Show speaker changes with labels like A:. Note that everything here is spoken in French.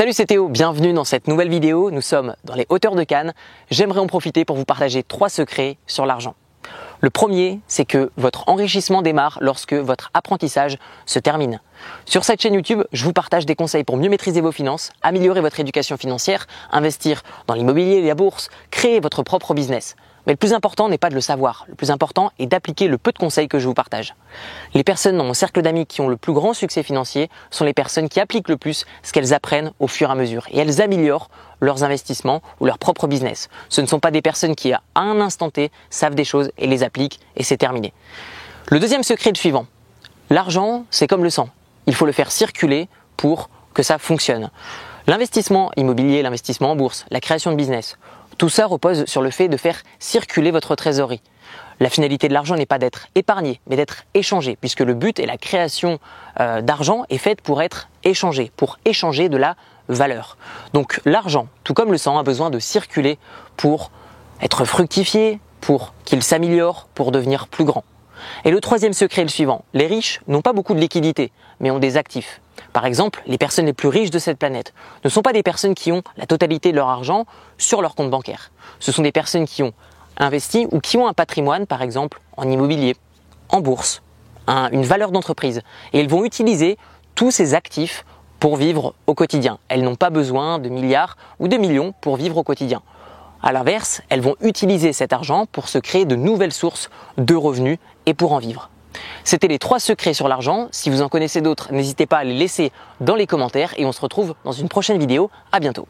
A: Salut c'est Théo, bienvenue dans cette nouvelle vidéo. Nous sommes dans les hauteurs de Cannes. J'aimerais en profiter pour vous partager trois secrets sur l'argent. Le premier, c'est que votre enrichissement démarre lorsque votre apprentissage se termine. Sur cette chaîne YouTube, je vous partage des conseils pour mieux maîtriser vos finances, améliorer votre éducation financière, investir dans l'immobilier, la bourse, créer votre propre business. Mais le plus important n'est pas de le savoir, le plus important est d'appliquer le peu de conseils que je vous partage. Les personnes dans mon cercle d'amis qui ont le plus grand succès financier sont les personnes qui appliquent le plus ce qu'elles apprennent au fur et à mesure et elles améliorent leurs investissements ou leur propre business. Ce ne sont pas des personnes qui à un instant T savent des choses et les appliquent et c'est terminé. Le deuxième secret est le suivant. L'argent, c'est comme le sang. Il faut le faire circuler pour que ça fonctionne. L'investissement immobilier, l'investissement en bourse, la création de business, tout ça repose sur le fait de faire circuler votre trésorerie. La finalité de l'argent n'est pas d'être épargné, mais d'être échangé, puisque le but et la création euh, d'argent est faite pour être échangé, pour échanger de la valeur. Donc l'argent, tout comme le sang, a besoin de circuler pour être fructifié, pour qu'il s'améliore, pour devenir plus grand. Et le troisième secret est le suivant. Les riches n'ont pas beaucoup de liquidités, mais ont des actifs. Par exemple, les personnes les plus riches de cette planète ne sont pas des personnes qui ont la totalité de leur argent sur leur compte bancaire. Ce sont des personnes qui ont investi ou qui ont un patrimoine, par exemple, en immobilier, en bourse, une valeur d'entreprise. Et elles vont utiliser tous ces actifs pour vivre au quotidien. Elles n'ont pas besoin de milliards ou de millions pour vivre au quotidien. À l'inverse, elles vont utiliser cet argent pour se créer de nouvelles sources de revenus et pour en vivre. C'était les trois secrets sur l'argent. Si vous en connaissez d'autres, n'hésitez pas à les laisser dans les commentaires et on se retrouve dans une prochaine vidéo. À bientôt.